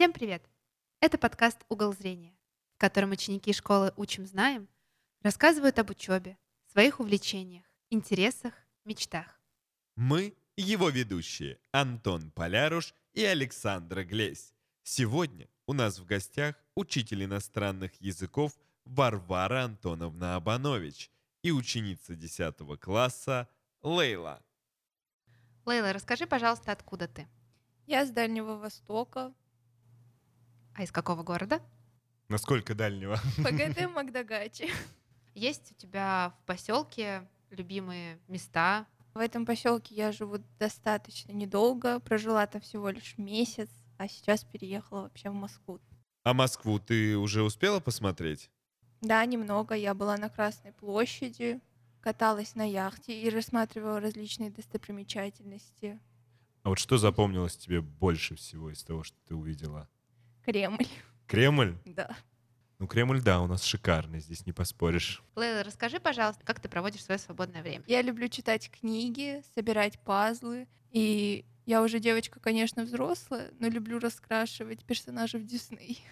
Всем привет! Это подкаст «Угол зрения», в котором ученики школы «Учим, знаем» рассказывают об учебе, своих увлечениях, интересах, мечтах. Мы его ведущие Антон Поляруш и Александра Глесь. Сегодня у нас в гостях учитель иностранных языков Варвара Антоновна Абанович и ученица 10 класса Лейла. Лейла, расскажи, пожалуйста, откуда ты? Я с Дальнего Востока, А из какого города? Насколько дальнего? ПГТ Магдагачи. Есть у тебя в поселке любимые места? В этом поселке я живу достаточно недолго, прожила там всего лишь месяц, а сейчас переехала вообще в Москву. А Москву ты уже успела посмотреть? Да, немного. Я была на Красной площади, каталась на яхте и рассматривала различные достопримечательности. А вот что запомнилось тебе больше всего из того, что ты увидела? Кремль, Кремль? да. Ну, Кремль, да, у нас шикарный, здесь не поспоришь. Лейла, расскажи, пожалуйста, как ты проводишь свое свободное время? Я люблю читать книги, собирать пазлы. И я уже девочка, конечно, взрослая, но люблю раскрашивать персонажей в Дисней.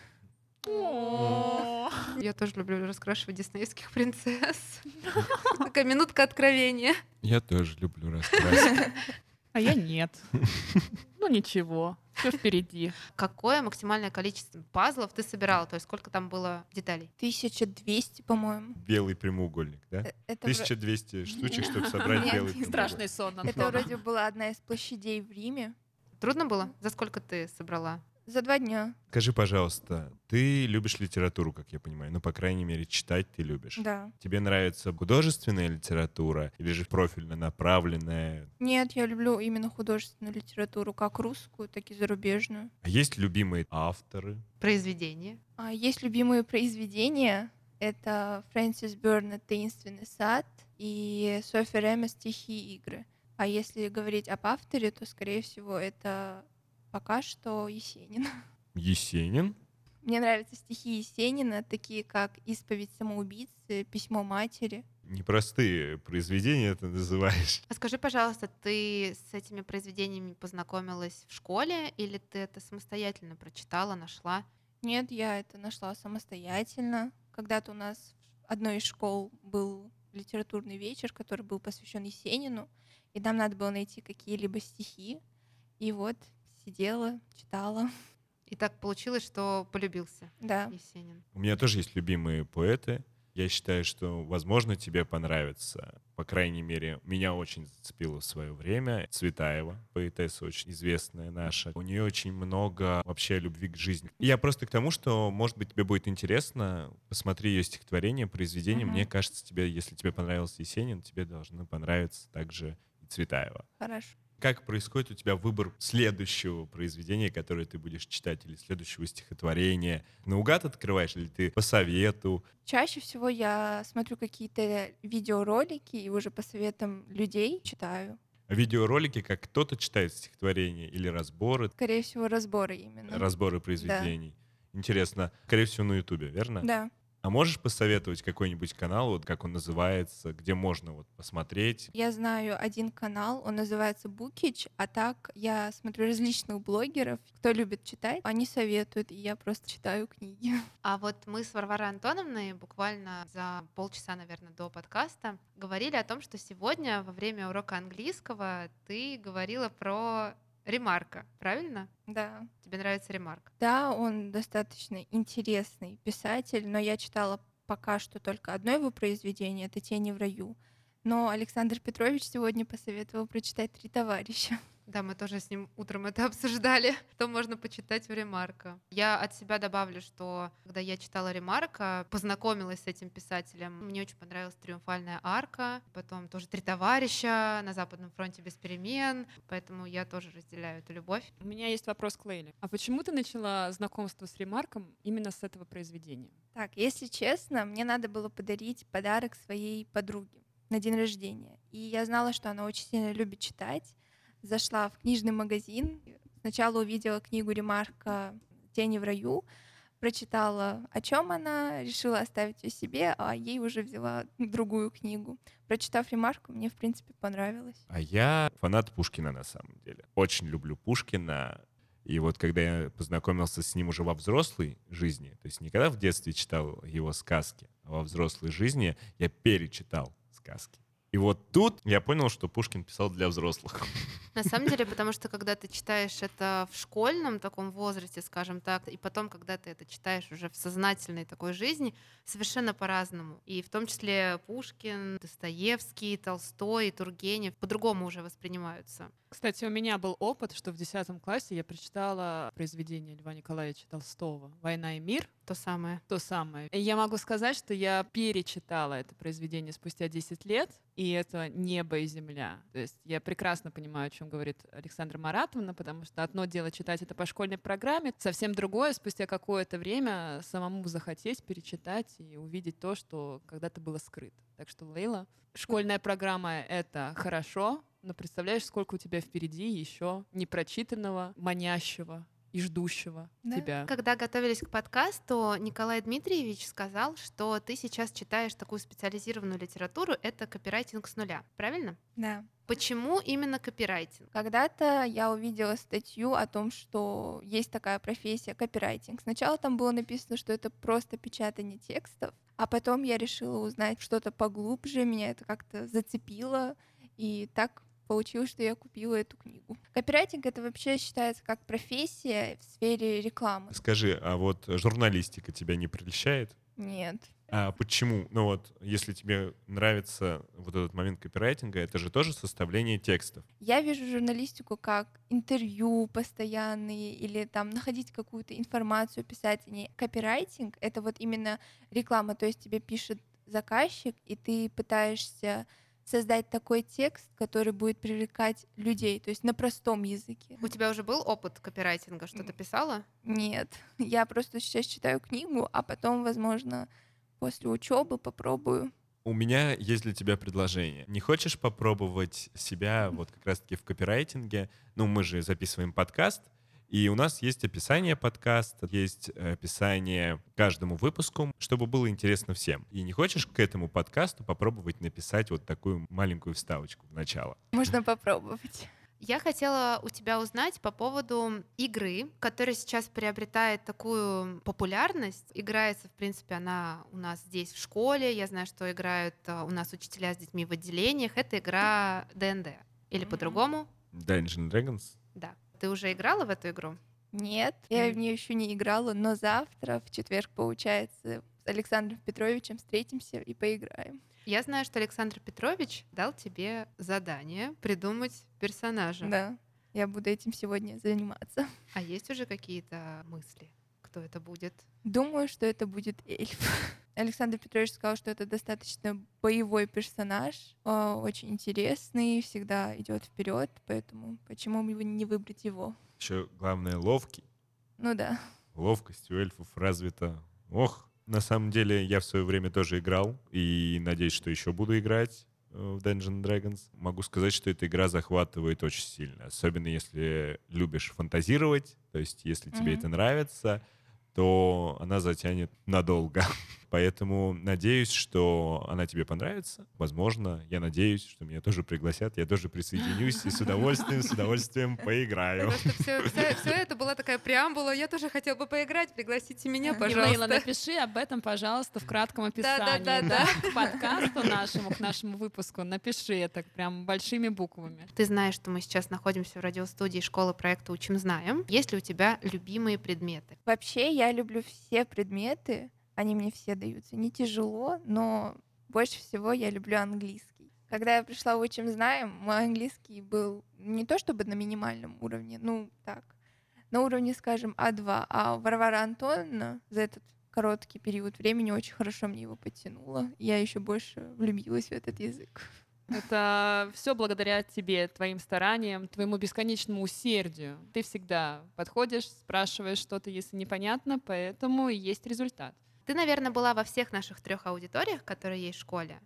Я тоже люблю раскрашивать диснеевских принцесс. Такая минутка откровения. Я тоже люблю раскраски. А я нет. Ну ничего, все впереди. Какое максимальное количество пазлов ты собирала? То есть сколько там было деталей? 1200, по-моему. Белый прямоугольник, да? Э, Это, вро- 1200 штучек, чтобы собрать Нет, белый прямоугольник. Страшный сон. это вроде была одна из площадей в Риме. Трудно было? За сколько ты собрала? За два дня, Скажи, пожалуйста, ты любишь литературу, как я понимаю? Ну, по крайней мере, читать ты любишь. да. Тебе нравится художественная литература или же профильно направленная? Нет, я люблю именно художественную литературу, как русскую, так и зарубежную. А есть любимые авторы? Произведение. А есть любимые произведения. Это Фрэнсис Бёрнет «Таинственный сад» и Софи Рема «Стихи и игры». А если говорить об авторе, то, скорее всего, это пока что Есенин. Есенин? Мне нравятся стихи Есенина, такие как «Исповедь самоубийцы», «Письмо матери». Непростые произведения ты называешь. А скажи, пожалуйста, ты с этими произведениями познакомилась в школе или ты это самостоятельно прочитала, нашла? Нет, я это нашла самостоятельно. Когда-то у нас в одной из школ был литературный вечер, который был посвящен Есенину, и нам надо было найти какие-либо стихи. И вот сидела, читала. И так получилось, что полюбился Да. Есенин. У меня тоже есть любимые поэты. Я считаю, что, возможно, тебе понравится. По крайней мере, меня очень зацепило в свое время. Цветаева, поэтесса очень известная наша. У нее очень много вообще любви к жизни. И я просто к тому, что, может быть, тебе будет интересно. Посмотри ее стихотворение, произведение. Мгм. Мне кажется, тебе, если тебе понравился Есенин, тебе должны понравиться также и Цветаева. Хорошо. Как происходит у тебя выбор следующего произведения, которое ты будешь читать, или следующего стихотворения? Наугад открываешь, или ты по совету? Чаще всего я смотрю какие-то видеоролики и уже по советам людей читаю. Видеоролики, как кто-то читает стихотворение, или разборы, Скорее всего, разборы именно. разборы произведений? Интересно, скорее всего, на Ютубе, верно? Да. А можешь посоветовать какой-нибудь канал, вот как он называется, где можно вот посмотреть? Я знаю один канал, он называется Букич, а так я смотрю различных блогеров, кто любит читать, они советуют, и я просто читаю книги. А вот мы с Варварой Антоновной буквально за полчаса, наверное, до подкаста говорили о том, что сегодня во время урока английского ты говорила про ремарка, правильно? Да. Тебе нравится ремарк? Да, он достаточно интересный писатель, но я читала пока что только одно его произведение, это «Тени в раю». Но Александр Петрович сегодня посоветовал прочитать «Три товарища». Да, мы тоже с ним утром это обсуждали, что можно почитать в Ремарка. Я от себя добавлю, что когда я читала Ремарка, познакомилась с этим писателем, мне очень понравилась «Триумфальная арка», потом тоже «Три товарища», «На Западном фронте без перемен», поэтому я тоже разделяю эту любовь. У меня есть вопрос к Лейле. А почему ты начала знакомство с Ремарком именно с этого произведения? Так, если честно, мне надо было подарить подарок своей подруге на день рождения. И я знала, что она очень сильно любит читать. Зашла в книжный магазин. Сначала увидела книгу Ремарка «Тени в раю», прочитала, о чем она, решила оставить ее себе, а ей уже взяла другую книгу. Прочитав ремарку, мне, в принципе, понравилось. А я фанат Пушкина на самом деле. Очень люблю Пушкина. И вот когда я познакомился с ним уже во взрослой жизни, то есть не когда в детстве читал его сказки, а во взрослой жизни я перечитал сказки. И вот тут я понял, что Пушкин писал для взрослых. На самом деле, потому что когда ты читаешь это в школьном таком возрасте, скажем так, и потом, когда ты это читаешь уже в сознательной такой жизни, совершенно по-разному. И в том числе Пушкин, Достоевский, Толстой, Тургенев по-другому уже воспринимаются. Кстати, у меня был опыт, что в 10 классе я прочитала произведение Льва Николаевича Толстого «Война и мир». То самое. То самое. И я могу сказать, что я перечитала это произведение спустя 10 лет, и это «Небо и земля». То есть я прекрасно понимаю, о чем говорит Александра Маратовна, потому что одно дело читать это по школьной программе, совсем другое спустя какое-то время самому захотеть перечитать и увидеть то, что когда-то было скрыто. Так что, Лейла, школьная программа — это хорошо, но представляешь, сколько у тебя впереди еще непрочитанного, манящего и ждущего Да. тебя. Когда готовились к подкасту, Николай Дмитриевич сказал, что ты сейчас читаешь такую специализированную литературу, это копирайтинг с нуля, правильно? Да. Почему именно копирайтинг? Когда-то я увидела статью о том, что есть такая профессия копирайтинг. Сначала там было написано, что это просто печатание текстов, а потом я решила узнать что-то поглубже, меня это как-то зацепило, и так получилось, что я купила эту книгу. Копирайтинг это вообще считается как профессия в сфере рекламы. Скажи, а вот журналистика тебя не прельщает? Нет. А почему? Ну вот, если тебе нравится вот этот момент копирайтинга, это же тоже составление текстов. Я вижу журналистику как интервью постоянные или там находить какую-то информацию, писать о ней. Копирайтинг — это вот именно реклама, то есть тебе пишет заказчик, и ты пытаешься создать такой текст, который будет привлекать людей, то есть на простом языке. У тебя уже был опыт копирайтинга, что ты писала? Нет, я просто сейчас читаю книгу, а потом, возможно, после учебы попробую. У меня есть для тебя предложение. Не хочешь попробовать себя вот как раз-таки в копирайтинге? Ну, мы же записываем подкаст, и у нас есть описание подкаста, есть описание каждому выпуску, чтобы было интересно всем. И не хочешь к этому подкасту попробовать написать вот такую маленькую вставочку в начало? Можно попробовать. Я хотела у тебя узнать по поводу игры, которая сейчас приобретает такую популярность. Играется, в принципе, она у нас здесь в школе. Я знаю, что играют э, у нас учителя с детьми в отделениях. Это игра ДНД. Или по-другому? Dungeons Dragons? Да. Ты уже играла в эту игру? Нет, я в нее еще не играла, но завтра, в четверг, получается, с Александром Петровичем встретимся и поиграем. Я знаю, что Александр Петрович дал тебе задание придумать персонажа. Да, я буду этим сегодня заниматься. А есть уже какие-то мысли, кто это будет? Думаю, что это будет эльф. Александр Петрович сказал, что это достаточно боевой персонаж, а, очень интересный, всегда идет вперед, поэтому почему бы не выбрать его? Еще главное ловкий. Ну да. Ловкость у эльфов развита. Ох, на самом деле я в свое время тоже играл и надеюсь, что еще буду играть э, в Dungeons Dragons. Могу сказать, что эта игра захватывает очень сильно, особенно если любишь фантазировать, то есть если тебе Мгм. это нравится, то она затянет надолго. Поэтому надеюсь, что она тебе понравится. Возможно, я надеюсь, что меня тоже пригласят, я тоже присоединюсь и с удовольствием, с удовольствием поиграю. все, это была такая преамбула. Я тоже хотел бы поиграть. Пригласите меня, Лейла, напиши об этом, пожалуйста, в кратком описании. Да-да-да-да. К подкасту нашему, к нашему выпуску. Напиши это прям большими буквами. Ты знаешь, что мы сейчас находимся в радиостудии школы проекта «Учим, знаем». Есть ли у тебя любимые предметы? Вообще, я люблю все предметы, они мне все даются. Не тяжело, но больше всего я люблю английский. Когда я пришла в «Учим знаем», мой английский был не то чтобы на минимальном уровне, ну так, на уровне, скажем, А2, а Варвара Антоновна за этот короткий период времени очень хорошо мне его подтянула. Я еще больше влюбилась в этот язык. Это все благодаря тебе, твоим стараниям, твоему бесконечному усердию. Ты всегда подходишь, спрашиваешь что-то, если непонятно, поэтому и есть результат. Ты, наверное, была во всех наших трех аудиториях, которые есть в школе.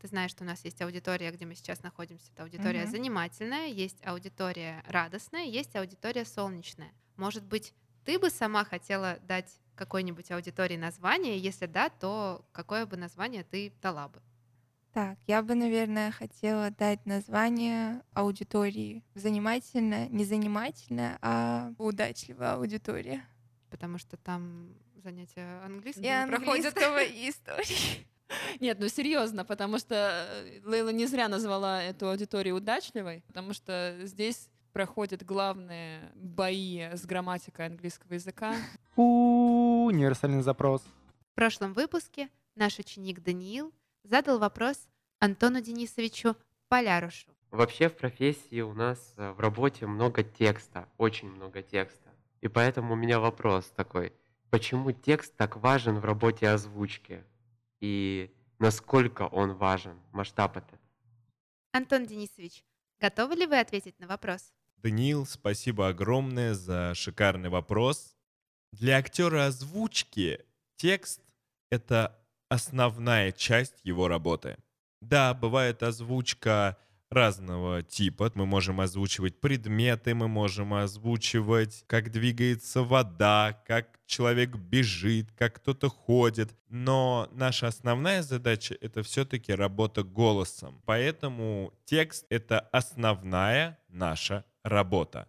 Ты знаешь, что у нас есть аудитория, где мы сейчас находимся. Это аудитория Мгм. занимательная, есть аудитория радостная, есть аудитория солнечная. Может быть, ты бы сама хотела дать какой-нибудь аудитории название? Если да, то какое бы название ты дала бы? Так, я бы, наверное, хотела дать название аудитории занимательная, не занимательная, а удачливая аудитория. Потому что там занятия английским И проходят. английского, и истории. Нет, ну серьезно, потому что э, Лейла не зря назвала эту аудиторию удачливой, потому что здесь проходят главные бои с грамматикой английского языка. У универсальный запрос. В прошлом выпуске наш ученик Даниил задал вопрос Антону Денисовичу Полярушу. Вообще в профессии у нас э, в работе много текста, очень много текста. И поэтому у меня вопрос такой. Почему текст так важен в работе озвучки? И насколько он важен? Масштаб этот? Антон Денисович, готовы ли вы ответить на вопрос? Даниил, спасибо огромное за шикарный вопрос. Для актера озвучки текст — это основная часть его работы. Да, бывает озвучка разного типа. Мы можем озвучивать предметы, мы можем озвучивать, как двигается вода, как человек бежит, как кто-то ходит. Но наша основная задача — это все-таки работа голосом. Поэтому текст — это основная наша работа.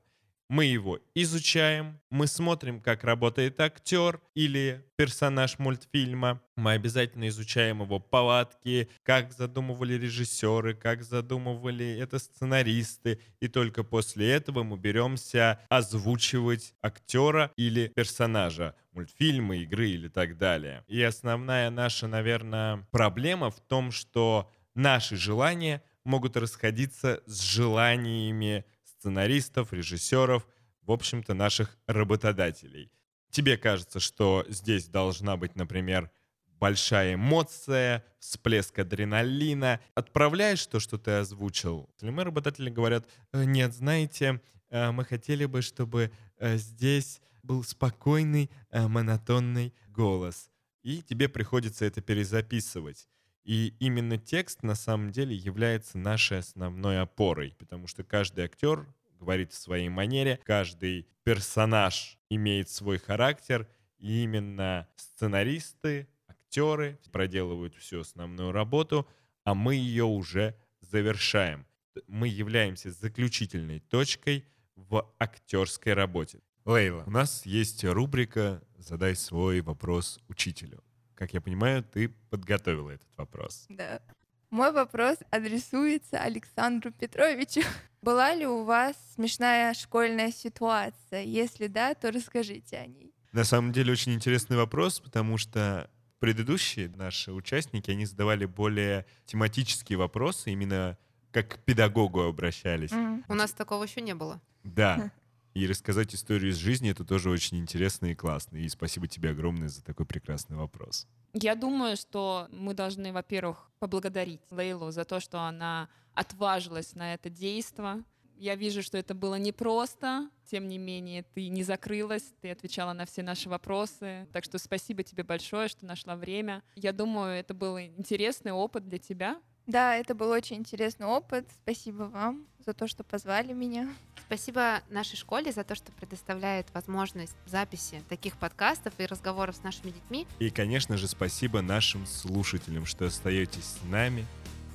Мы его изучаем, мы смотрим, как работает актер или персонаж мультфильма. Мы обязательно изучаем его повадки, как задумывали режиссеры, как задумывали это сценаристы. И только после этого мы беремся озвучивать актера или персонажа мультфильмы, игры или так далее. И основная наша, наверное, проблема в том, что наши желания могут расходиться с желаниями сценаристов, режиссеров, в общем-то, наших работодателей. Тебе кажется, что здесь должна быть, например, большая эмоция, всплеск адреналина. Отправляешь то, что ты озвучил. Или мы, работодатели, говорят, «Э, нет, знаете, э, мы хотели бы, чтобы э, здесь был спокойный, монотонный голос. И тебе приходится это перезаписывать. И именно текст на самом деле является нашей основной опорой, потому что каждый актер говорит в своей манере, каждый персонаж имеет свой характер, и именно сценаристы, актеры проделывают всю основную работу, а мы ее уже завершаем. Мы являемся заключительной точкой в актерской работе. Лейла, у нас есть рубрика «Задай свой вопрос учителю». Как я понимаю, ты подготовила этот вопрос. Да. Мой вопрос адресуется Александру Петровичу. Была ли у вас смешная школьная ситуация? Если да, то расскажите о ней. На самом деле очень интересный вопрос, потому что предыдущие наши участники, они задавали более тематические вопросы, именно как к педагогу обращались. Мгм. У нас такого еще не было. Да. И рассказать историю из жизни это тоже очень интересно и классно. И спасибо тебе огромное за такой прекрасный вопрос. Я думаю, что мы должны, во-первых, поблагодарить Лейлу за то, что она отважилась на это действо. Я вижу, что это было непросто, тем не менее ты не закрылась, ты отвечала на все наши вопросы. Так что спасибо тебе большое, что нашла время. Я думаю, это был интересный опыт для тебя. Да, это был очень интересный опыт. Спасибо вам за то, что позвали меня. Спасибо нашей школе за то, что предоставляет возможность записи таких подкастов и разговоров с нашими детьми. И, конечно же, спасибо нашим слушателям, что остаетесь с нами.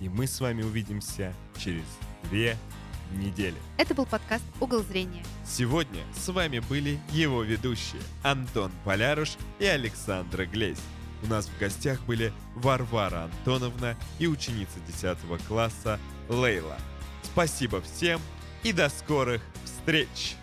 И мы с вами увидимся через две недели. Это был подкаст «Угол зрения». Сегодня с вами были его ведущие Антон Поляруш и Александра Глесь. У нас в гостях были Варвара Антоновна и ученица 10 класса Лейла. Спасибо всем и до скорых встреч!